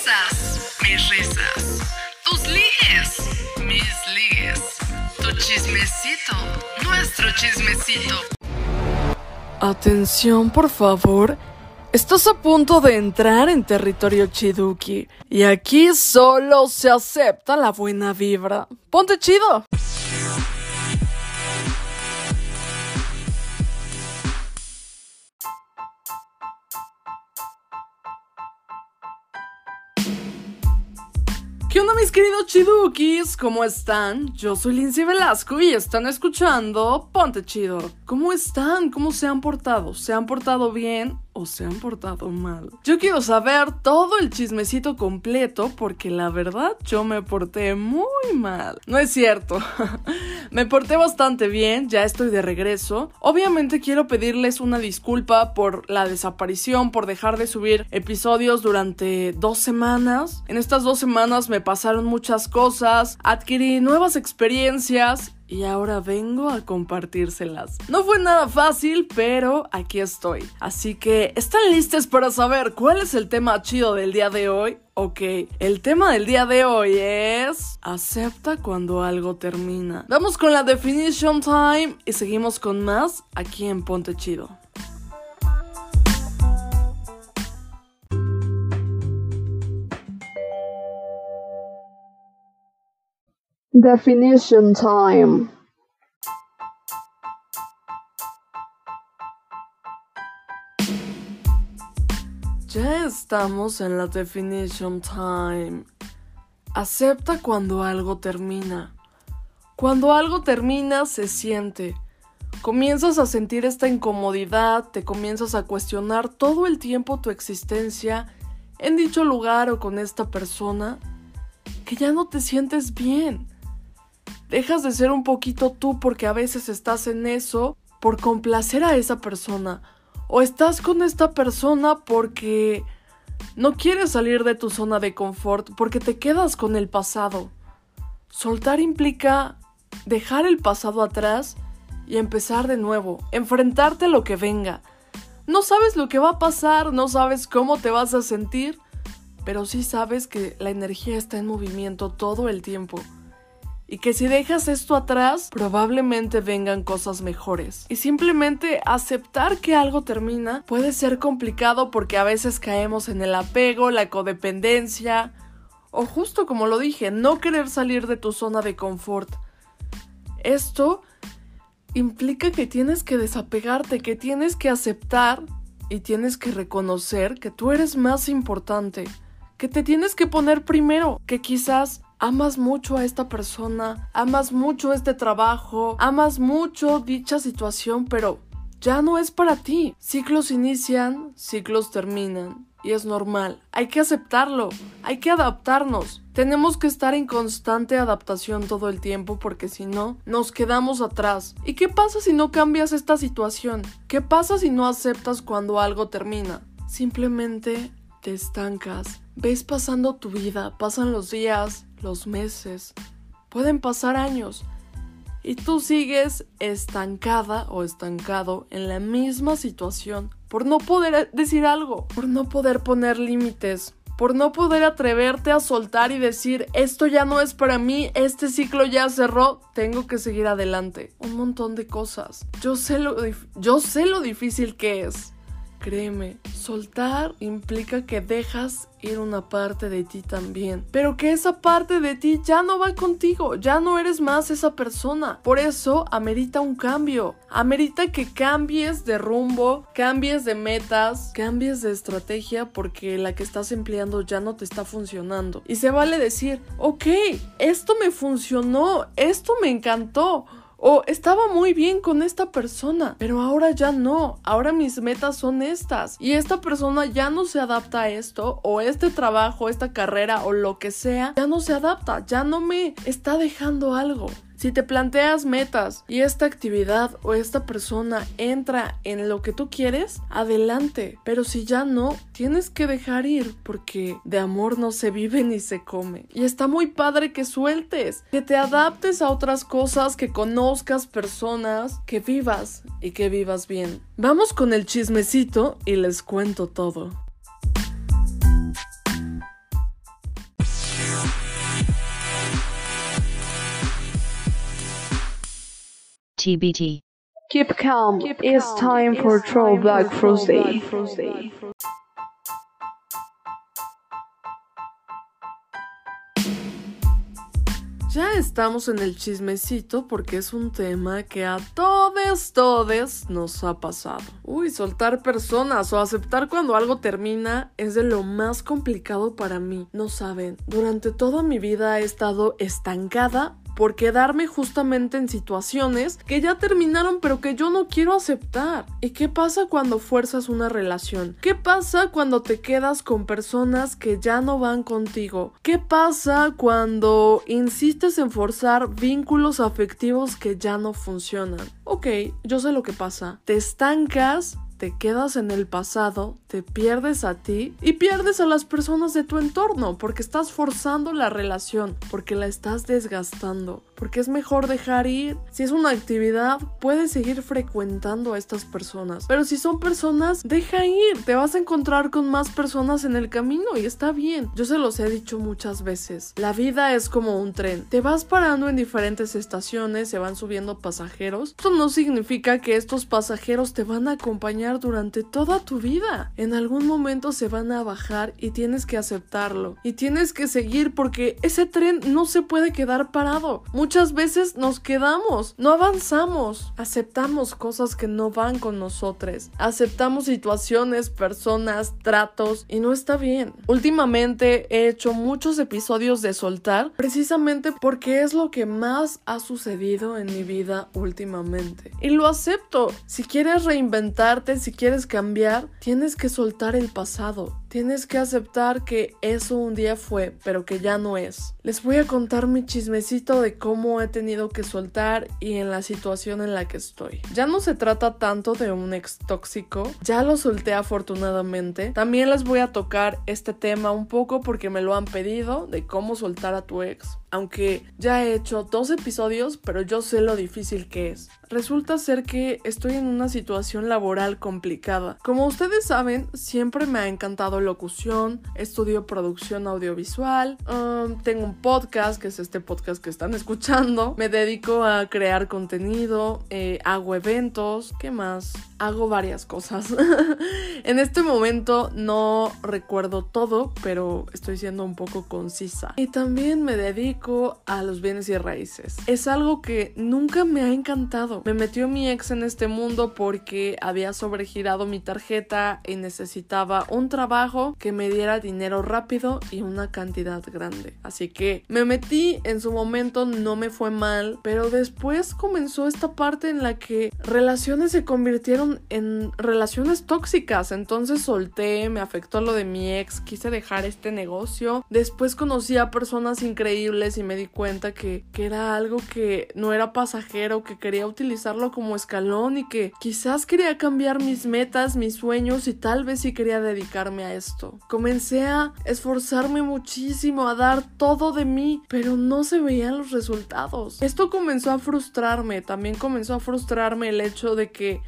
risas, mis risas. Tus ligues, mis ligues. Tu chismecito, nuestro chismecito. Atención, por favor. Estás a punto de entrar en territorio Chiduki. Y aquí solo se acepta la buena vibra. Ponte chido. ¿Qué onda mis queridos chidukis? ¿Cómo están? Yo soy Lindsay Velasco y están escuchando Ponte Chido. ¿Cómo están? ¿Cómo se han portado? ¿Se han portado bien se han portado mal? Yo quiero saber todo el chismecito completo porque la verdad yo me porté muy mal. No es cierto. me porté bastante bien, ya estoy de regreso. Obviamente quiero pedirles una disculpa por la desaparición, por dejar de subir episodios durante dos semanas. En estas dos semanas me pasaron muchas cosas, adquirí nuevas experiencias y ahora vengo a compartírselas. No fue nada fácil, pero aquí estoy. Así que, ¿están listos para saber cuál es el tema chido del día de hoy? Ok, el tema del día de hoy es acepta cuando algo termina. Vamos con la definition time y seguimos con más aquí en Ponte Chido. Definition time. Ya estamos en la definition time. Acepta cuando algo termina. Cuando algo termina se siente. Comienzas a sentir esta incomodidad, te comienzas a cuestionar todo el tiempo tu existencia en dicho lugar o con esta persona, que ya no te sientes bien. Dejas de ser un poquito tú porque a veces estás en eso por complacer a esa persona o estás con esta persona porque no quieres salir de tu zona de confort, porque te quedas con el pasado. Soltar implica dejar el pasado atrás y empezar de nuevo, enfrentarte a lo que venga. No sabes lo que va a pasar, no sabes cómo te vas a sentir, pero sí sabes que la energía está en movimiento todo el tiempo y que si dejas esto atrás, probablemente vengan cosas mejores. Y simplemente aceptar que algo termina puede ser complicado porque a veces caemos en el apego, la codependencia, o justo como lo dije, no querer salir de tu zona de confort. Esto implica que tienes que desapegarte, que tienes que aceptar y tienes que reconocer que tú eres más importante, que te tienes que poner primero, que quizás amas mucho a esta persona, amas mucho este trabajo, amas mucho dicha situación, pero ya no es para ti. Ciclos inician, ciclos terminan. Y es normal, hay que aceptarlo, hay que adaptarnos. Tenemos que estar en constante adaptación todo el tiempo porque si no, nos quedamos atrás. ¿Y qué pasa si no cambias esta situación? ¿Qué pasa si no aceptas cuando algo termina? Simplemente te estancas. Ves pasando tu vida, pasan los días, los meses, pueden pasar años y tú sigues estancada o estancado en la misma situación por no poder decir algo, por no poder poner límites, por no poder atreverte a soltar y decir esto ya no es para mí, este ciclo ya cerró, tengo que seguir adelante. Un montón de cosas. Yo sé lo, yo sé lo difícil que es. Créeme, soltar implica que dejas ir una parte de ti también, pero que esa parte de ti ya no va contigo, ya no eres más esa persona. Por eso amerita un cambio, amerita que cambies de rumbo, cambies de metas, cambies de estrategia porque la que estás empleando ya no te está funcionando. Y se vale decir, ok, esto me funcionó, esto me encantó. O estaba muy bien con esta persona, pero ahora ya no. Ahora mis metas son estas. Y esta persona ya no se adapta a esto, o este trabajo, esta carrera, o lo que sea, ya no se adapta, ya no me está dejando algo. Si te planteas metas y esta actividad o esta persona entra en lo que tú quieres, adelante. Pero si ya no, tienes que dejar ir porque de amor no se vive ni se come. Y está muy padre que sueltes, que te adaptes a otras cosas, que conozcas personas, que vivas y que vivas bien. Vamos con el chismecito y les cuento todo. TBT. Keep calm. it's time for Throwback Thursday. Ya estamos en el chismecito porque es un tema que a todos, todos nos ha pasado. Uy, soltar personas o aceptar cuando algo termina es de lo más complicado para mí. No saben, durante toda mi vida he estado estancada por quedarme justamente en situaciones que ya terminaron pero que yo no quiero aceptar. ¿Y qué pasa cuando fuerzas una relación? ¿Qué pasa cuando te quedas con personas que ya no van contigo? ¿Qué pasa cuando insistes en forzar vínculos afectivos que ya no funcionan? Ok, yo sé lo que pasa. Te estancas te quedas en el pasado, te pierdes a ti y pierdes a las personas de tu entorno porque estás forzando la relación, porque la estás desgastando, porque es mejor dejar ir. Si es una actividad, puedes seguir frecuentando a estas personas, pero si son personas, deja ir, te vas a encontrar con más personas en el camino y está bien. Yo se los he dicho muchas veces, la vida es como un tren, te vas parando en diferentes estaciones, se van subiendo pasajeros, esto no significa que estos pasajeros te van a acompañar durante toda tu vida. En algún momento se van a bajar y tienes que aceptarlo. Y tienes que seguir porque ese tren no se puede quedar parado. Muchas veces nos quedamos, no avanzamos. Aceptamos cosas que no van con nosotros. Aceptamos situaciones, personas, tratos y no está bien. Últimamente he hecho muchos episodios de soltar precisamente porque es lo que más ha sucedido en mi vida últimamente. Y lo acepto. Si quieres reinventarte, si quieres cambiar, tienes que soltar el pasado. Tienes que aceptar que eso un día fue, pero que ya no es. Les voy a contar mi chismecito de cómo he tenido que soltar y en la situación en la que estoy. Ya no se trata tanto de un ex tóxico, ya lo solté afortunadamente. También les voy a tocar este tema un poco porque me lo han pedido de cómo soltar a tu ex aunque ya he hecho dos episodios, pero yo sé lo difícil que es. Resulta ser que estoy en una situación laboral complicada. Como ustedes saben, siempre me ha encantado locución, estudio producción audiovisual, um, tengo un podcast, que es este podcast que están escuchando, me dedico a crear contenido, eh, hago eventos, ¿qué más? Hago varias cosas. en este momento no recuerdo todo, pero estoy siendo un poco concisa. Y también me dedico a los bienes y raíces. Es algo que nunca me ha encantado. Me metió mi ex en este mundo porque había sobregirado mi tarjeta y necesitaba un trabajo que me diera dinero rápido y una cantidad grande. Así que me metí en su momento, no me fue mal, pero después comenzó esta parte en la que relaciones se convirtieron en relaciones tóxicas. Entonces solté, me afectó lo de mi ex, quise dejar este negocio. Después conocí a personas increíbles y me di cuenta que, que era algo que no era pasajero, que quería utilizarlo como escalón y que quizás quería cambiar mis metas, mis sueños y tal vez sí quería dedicarme a esto. Comencé a esforzarme muchísimo, a dar todo de mí, pero no se veían los resultados. Esto comenzó a frustrarme, también comenzó a frustrarme el hecho de que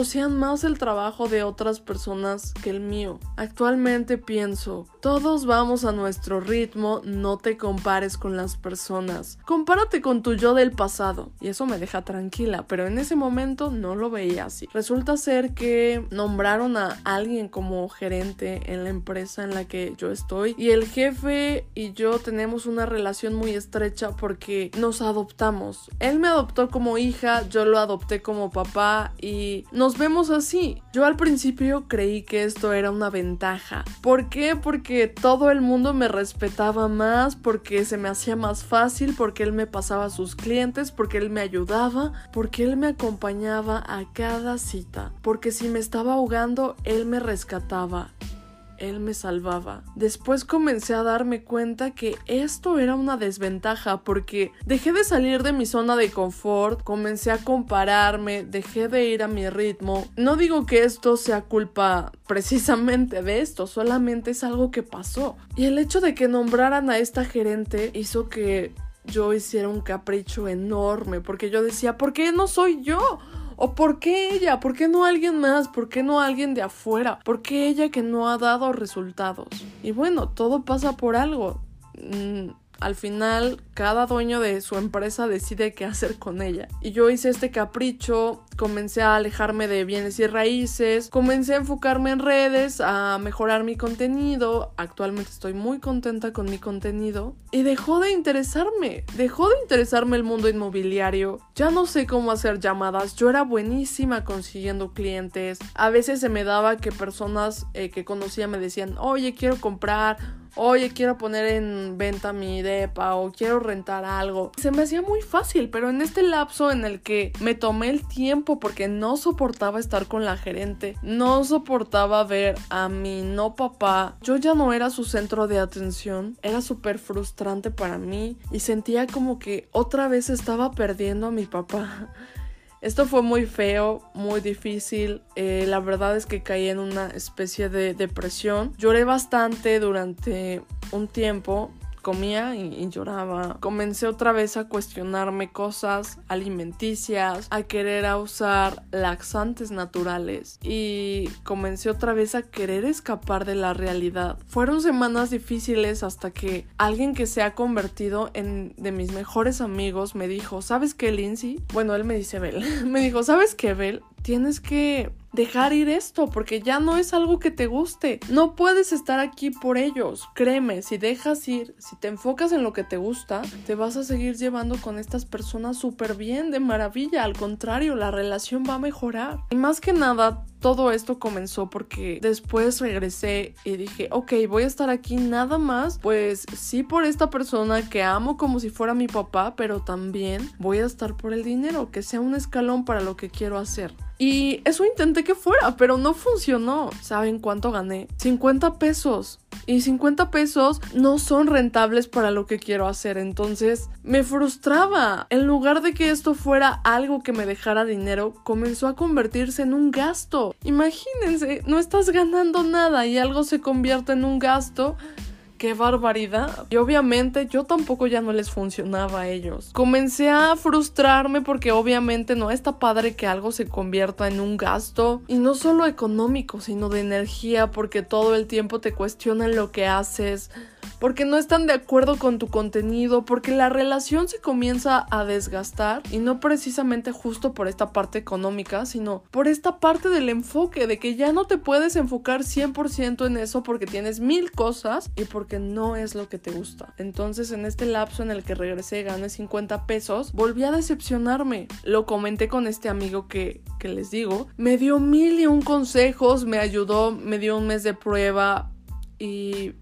reconocían más el trabajo de otras personas que el mío. Actualmente pienso, todos vamos a nuestro ritmo, no te compares con las personas. Compárate con tu yo del pasado. Y eso me deja tranquila, pero en ese momento no lo veía así. Resulta ser que nombraron a alguien como gerente en la empresa en la que yo estoy y el jefe y yo tenemos una relación muy estrecha porque nos adoptamos. Él me adoptó como hija, yo lo adopté como papá y nos vemos así. Yo al principio creí que esto era una ventaja. ¿Por qué? Porque todo el mundo me respetaba más, porque se me hacía más fácil porque él me pasaba a sus clientes, porque él me ayudaba, porque él me acompañaba a cada cita, porque si me estaba ahogando, él me rescataba él me salvaba. Después comencé a darme cuenta que esto era una desventaja porque dejé de salir de mi zona de confort, comencé a compararme, dejé de ir a mi ritmo. No digo que esto sea culpa precisamente de esto, solamente es algo que pasó. Y el hecho de que nombraran a esta gerente hizo que yo hiciera un capricho enorme porque yo decía, ¿por qué no soy yo? ¿O por qué ella? ¿Por qué no alguien más? ¿Por qué no alguien de afuera? ¿Por qué ella que no ha dado resultados? Y bueno, todo pasa por algo. Mm, al final cada dueño de su empresa decide qué hacer con ella. Y yo hice este capricho, comencé a alejarme de bienes y raíces, comencé a enfocarme en redes, a mejorar mi contenido. Actualmente estoy muy contenta con mi contenido. Y dejó de interesarme, dejó de interesarme el mundo inmobiliario. Ya no sé cómo hacer llamadas, yo era buenísima consiguiendo clientes. A veces se me daba que personas eh, que conocía me decían, oye, quiero comprar oye, quiero poner en venta mi depa o quiero rentar algo. Se me hacía muy fácil, pero en este lapso en el que me tomé el tiempo porque no soportaba estar con la gerente, no soportaba ver a mi no papá, yo ya no era su centro de atención, era súper frustrante para mí y sentía como que otra vez estaba perdiendo a mi papá. Esto fue muy feo, muy difícil. Eh, la verdad es que caí en una especie de depresión. Lloré bastante durante un tiempo comía y, lloraba. Comencé otra vez a cuestionarme cosas alimenticias, a querer usar laxantes naturales y comencé otra vez a querer escapar de la realidad. Fueron semanas difíciles hasta que alguien que se ha convertido en de mis mejores amigos me dijo, ¿sabes qué, Lindsay? Bueno, él me dice Bel. me dijo, ¿sabes qué, Bel? Tienes que dejar ir esto porque ya no es algo que te guste. No puedes estar aquí por ellos. Créeme, si dejas ir, si te enfocas en lo que te gusta, te vas a seguir llevando con estas personas súper bien, de maravilla. Al contrario, la relación va a mejorar. Y más que nada, todo esto comenzó porque después regresé y dije, ok, voy a estar aquí nada más, pues sí por esta persona que amo como si fuera mi papá, pero también voy a estar por el dinero, que sea un escalón para lo que quiero hacer. Y eso intenté que fuera, pero no funcionó. ¿Saben cuánto gané? 50 pesos. Y 50 pesos no son rentables para lo que quiero hacer. Entonces me frustraba. En lugar de que esto fuera algo que me dejara dinero, comenzó a convertirse en un gasto. Imagínense, no estás ganando nada y algo se convierte en un gasto qué barbaridad. Y obviamente yo tampoco ya no les funcionaba a ellos. Comencé a frustrarme porque obviamente no está padre que algo se convierta en un gasto. Y no solo económico, sino de energía porque todo el tiempo te cuestionan lo que haces porque no están de acuerdo con tu contenido, porque la relación se comienza a desgastar y no precisamente justo por esta parte económica, sino por esta parte del enfoque, de que ya no te puedes enfocar 100% en eso porque tienes mil cosas y porque no es lo que te gusta. Entonces en este lapso en el que regresé gané 50 pesos, volví a decepcionarme. Lo comenté con este amigo que, que les digo, me dio mil y un consejos, me ayudó, me dio un mes de prueba y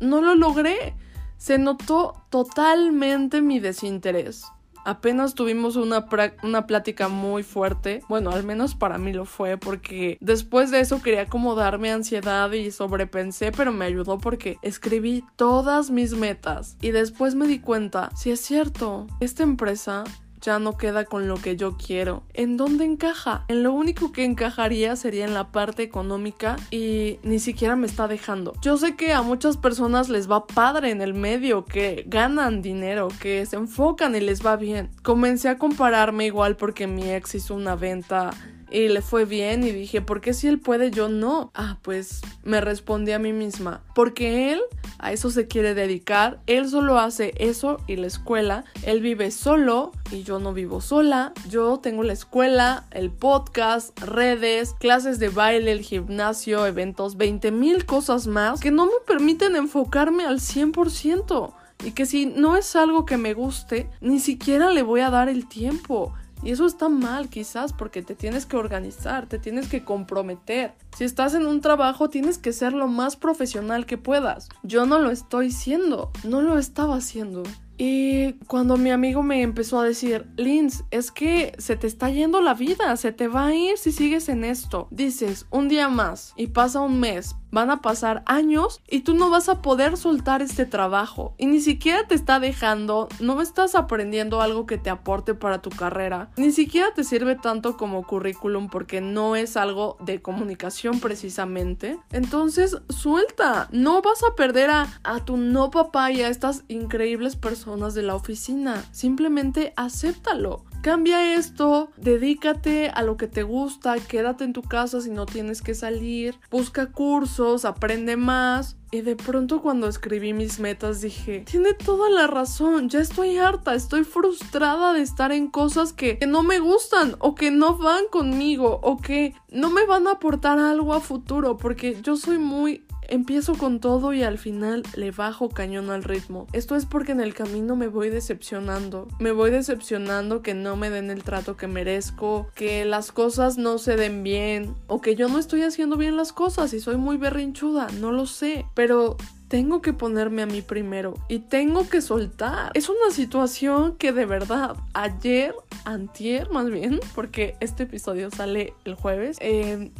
no lo logré. Se notó totalmente mi desinterés. Apenas tuvimos una, una, plática muy fuerte. Bueno, al menos para mí lo fue porque después de eso quería como darme ansiedad y sobrepensé, pero me ayudó porque escribí todas mis metas y después me di cuenta, si es cierto, esta empresa ya no queda con lo que yo quiero. ¿En dónde encaja? En lo único que encajaría sería en la parte económica y ni siquiera me está dejando. Yo sé que a muchas personas les va padre en el medio, que ganan dinero, que se enfocan y les va bien. Comencé a compararme igual porque mi ex hizo una venta y le fue bien y dije, ¿por qué si él puede yo no? Ah, pues me respondí a mí misma, porque él a eso se quiere dedicar, él solo hace eso y la escuela, él vive solo y yo no vivo sola, yo tengo la escuela, el podcast, redes, clases de baile, el gimnasio, eventos, 20 mil cosas más que no me permiten enfocarme al 100% y que si no es algo que me guste, ni siquiera le voy a dar el tiempo. Y eso está mal quizás porque te tienes que organizar, te tienes que comprometer. Si estás en un trabajo tienes que ser lo más profesional que puedas. Yo no lo estoy siendo, no lo estaba haciendo. Y cuando mi amigo me empezó a decir, Linz, es que se te está yendo la vida, se te va a ir si sigues en esto. Dices, un día más y pasa un mes, van a pasar años y tú no vas a poder soltar este trabajo. Y ni siquiera te está dejando, no estás aprendiendo algo que te aporte para tu carrera. Ni siquiera te sirve tanto como currículum porque no es algo de comunicación precisamente. Entonces, suelta, no vas a perder a, a tu no papá y a estas increíbles personas de la oficina. Simplemente acéptalo. Cambia esto, dedícate a lo que te gusta, quédate en tu casa si no tienes que salir, busca cursos, aprende más. Y de pronto cuando escribí mis metas dije, tiene toda la razón, ya estoy harta, estoy frustrada de estar en cosas que, que no me gustan o que no van conmigo o que no me van a aportar algo a futuro porque yo soy muy Empiezo con todo y al final le bajo cañón al ritmo. Esto es porque en el camino me voy decepcionando. Me voy decepcionando que no me den el trato que merezco, que las cosas no se den bien o que yo no estoy haciendo bien las cosas y soy muy berrinchuda, no lo sé. Pero tengo que ponerme a mí primero y tengo que soltar. Es una situación que de verdad ayer, antier más bien, porque este episodio sale el jueves, eh,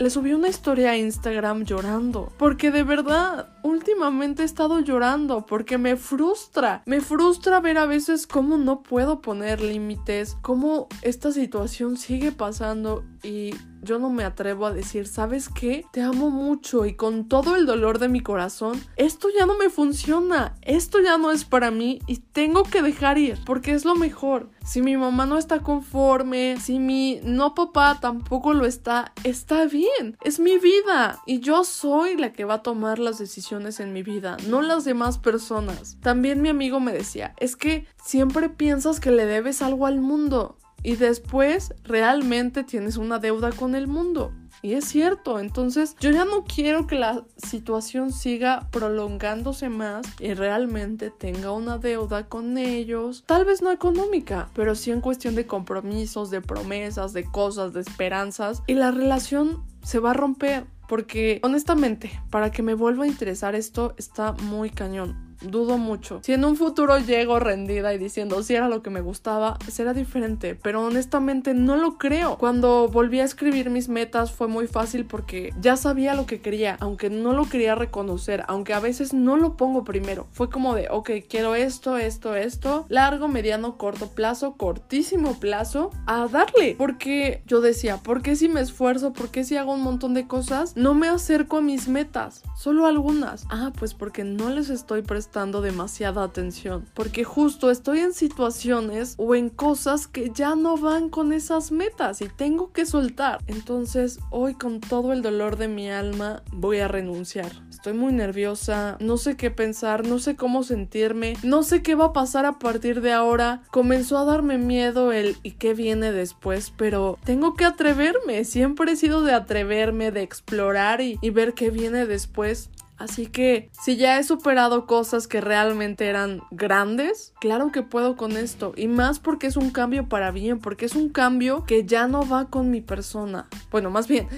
le subí una historia a Instagram llorando. Porque de verdad, últimamente he estado llorando porque me frustra. Me frustra ver a veces cómo no puedo poner límites, cómo esta situación sigue pasando y yo no me atrevo a decir, ¿sabes qué? Te amo mucho y con todo el dolor de mi corazón, esto ya no me funciona, esto ya no es para mí y tengo que dejar ir porque es lo mejor. Si mi mamá no está conforme, si mi no papá tampoco lo está, está bien, es mi vida y yo soy la que va a tomar las decisiones en mi vida, no las demás personas. También mi amigo me decía, es que siempre piensas que le debes algo al mundo y después realmente tienes una deuda con el mundo. Y es cierto, entonces yo ya no quiero que la situación siga prolongándose más y realmente tenga una deuda con ellos. Tal vez no económica, pero sí en cuestión de compromisos, de promesas, de cosas, de esperanzas. Y la relación se va a romper. Porque honestamente, para que me vuelva a interesar esto está muy cañón dudo mucho. Si en un futuro llego rendida y diciendo si era lo que me gustaba, será diferente, pero honestamente no lo creo. Cuando volví a escribir mis metas fue muy fácil porque ya sabía lo que quería, aunque no lo quería reconocer, aunque a veces no lo pongo primero. Fue como de, ok, quiero esto, esto, esto, largo, mediano, corto plazo, cortísimo plazo, a darle. Porque yo decía, ¿por qué si me esfuerzo? ¿Por qué si hago un montón de cosas? No me acerco a mis metas, solo algunas. Ah, pues porque no les estoy prestando demasiada atención, porque justo estoy en situaciones o en cosas que ya no van con esas metas y tengo que soltar. Entonces, hoy con todo el dolor de mi alma voy a renunciar. Estoy muy nerviosa, no sé qué pensar, no sé cómo sentirme, no sé qué va a pasar a partir de ahora. Comenzó a darme miedo el y qué viene después, pero tengo que atreverme. Siempre he sido de atreverme, de explorar y ver qué viene después. Así que si ya he superado cosas que realmente eran grandes, claro que puedo con esto. Y más porque es un cambio para bien, porque es un cambio que ya no va con mi persona. Bueno, más bien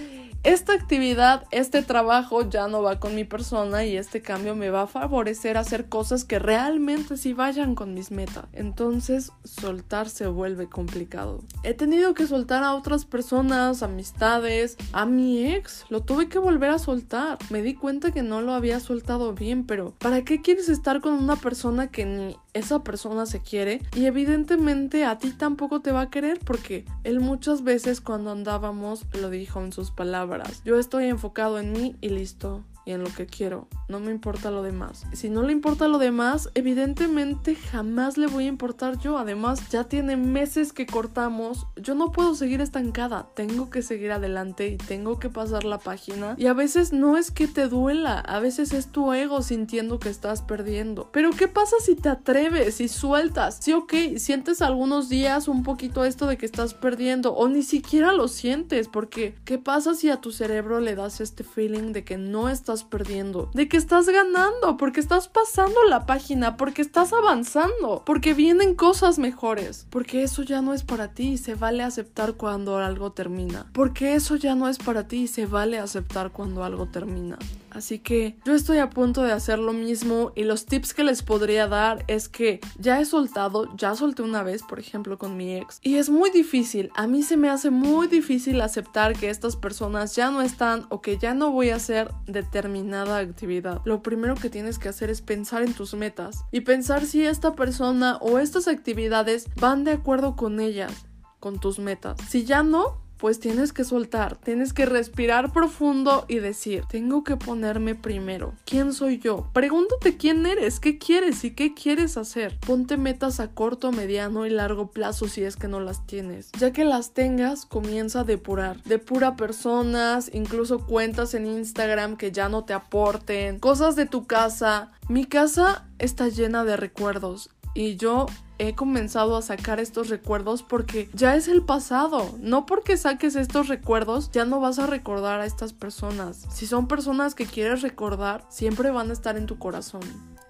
esta actividad, este trabajo ya no va con mi persona y este cambio me va a favorecer a hacer cosas que realmente sí vayan con mis metas. Entonces, soltar se vuelve complicado. He tenido que soltar a otras personas, amistades, a mi ex, lo tuve que volver a soltar. Me di cuenta que no lo había soltado bien, pero ¿para qué quieres estar con una persona que ni esa persona se quiere y evidentemente a ti tampoco te va a querer porque él muchas veces cuando andábamos lo dijo en sus palabras. Yo estoy enfocado en mí y listo y en lo que quiero. No me importa lo demás. Si no le importa lo demás, evidentemente jamás le voy a importar yo. Además, ya tiene meses que cortamos. Yo no puedo seguir estancada. Tengo que seguir adelante y tengo que pasar la página. Y a veces no es que te duela, a veces es tu ego sintiendo que estás perdiendo. Pero ¿qué pasa si te atreves y sueltas? Sí, ok, sientes algunos días un poquito esto de que estás perdiendo o ni siquiera lo sientes porque ¿qué pasa si a tu cerebro le das este feeling de que no estás perdiendo, de que estás ganando, porque estás pasando la página, porque estás avanzando, porque vienen cosas mejores, porque eso ya no es para ti y se vale aceptar cuando algo termina, porque eso ya no es para ti y se vale aceptar cuando algo termina. Así que yo estoy a punto de hacer lo mismo y los tips que les podría dar es que ya he soltado, ya solté una vez, por ejemplo, con mi ex. Y es muy difícil, a mí se me hace muy difícil aceptar que estas personas ya no están o que ya no voy a hacer determinada actividad. Lo primero que tienes que hacer es pensar en tus metas y pensar si esta persona o estas actividades van de acuerdo con ellas, con tus metas. Si ya no, pues tienes que soltar, tienes que respirar profundo y decir, tengo que ponerme primero. ¿Quién soy yo? Pregúntate quién eres, qué quieres y qué quieres hacer. Ponte metas a corto, mediano y largo plazo si es que no las tienes. Ya que las tengas, comienza a depurar. Depura personas, incluso cuentas en Instagram que ya no te aporten, cosas de tu casa. Mi casa está llena de recuerdos y yo he comenzado a sacar estos recuerdos porque ya es el pasado. No porque saques estos recuerdos ya no vas a recordar a estas personas. Si son personas que quieres recordar, siempre van a estar en tu corazón.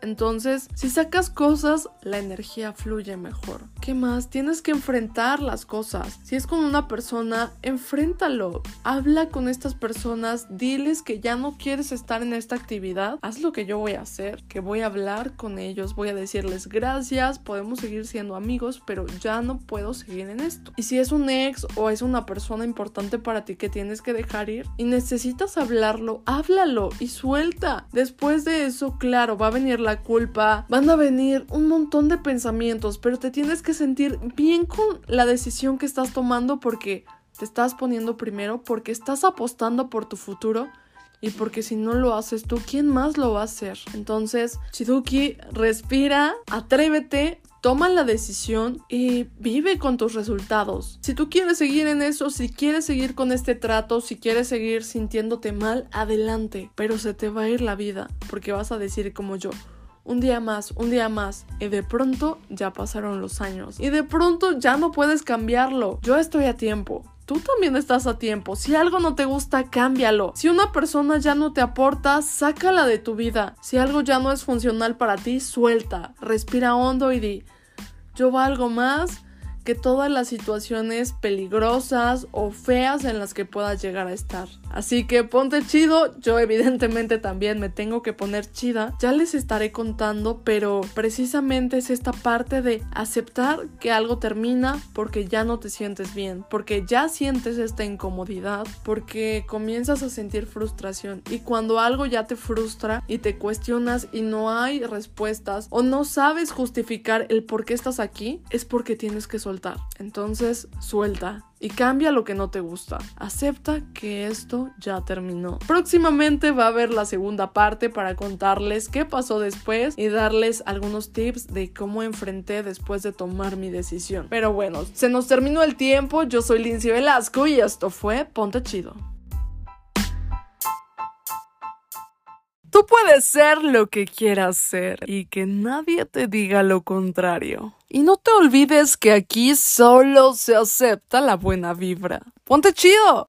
Entonces, si sacas cosas, la energía fluye mejor. ¿Qué más? Tienes que enfrentar las cosas. Si es con una persona, enfréntalo. Habla con estas personas, diles que ya no quieres estar en esta actividad. Haz lo que yo voy a hacer, que voy a hablar con ellos, voy a decirles gracias, podemos seguir siendo amigos, pero ya no puedo seguir en esto. Y si es un ex o es una persona importante para ti que tienes que dejar ir y necesitas hablarlo, háblalo y suelta. Después de eso, claro, va a venir la culpa, van a venir un montón de pensamientos, pero te tienes que sentir bien con la decisión que estás tomando porque te estás poniendo primero, porque estás apostando por tu futuro y porque si no lo haces tú, ¿quién más lo va a hacer? Entonces, Chiduki, respira, atrévete, toma la decisión y vive con tus resultados. Si tú quieres seguir en eso, si quieres seguir con este trato, si quieres seguir sintiéndote mal, adelante, pero se te va a ir la vida, porque vas a decir como yo, un día más, un día más, y de pronto ya pasaron los años. Y de pronto ya no puedes cambiarlo. Yo estoy a tiempo. Tú también estás a tiempo. Si algo no te gusta, cámbialo. Si una persona ya no te aporta, sácala de tu vida. Si algo ya no es funcional para ti, suelta. Respira hondo y di, yo valgo más que todas las situaciones peligrosas o feas en las que puedas llegar a estar. Así que ponte chido, yo evidentemente también me tengo que poner chida, ya les estaré contando, pero precisamente es esta parte de aceptar que algo termina porque ya no te sientes bien, porque ya sientes esta incomodidad, porque comienzas a sentir frustración y cuando algo ya te frustra y te cuestionas y no hay respuestas o no sabes justificar el por qué estás aquí, es porque tienes que Entonces, suelta y cambia lo que no te gusta. Acepta que esto ya terminó. Próximamente va a haber la segunda parte para contarles qué pasó después y darles algunos tips de cómo enfrenté después de tomar mi decisión. Pero bueno, se nos terminó el tiempo. Yo soy Lindsay Velasco y esto fue Ponte Chido. Tú puedes ser lo que quieras ser y que nadie te diga lo contrario. Y no te olvides que aquí solo se acepta la buena vibra. ¡Ponte chido!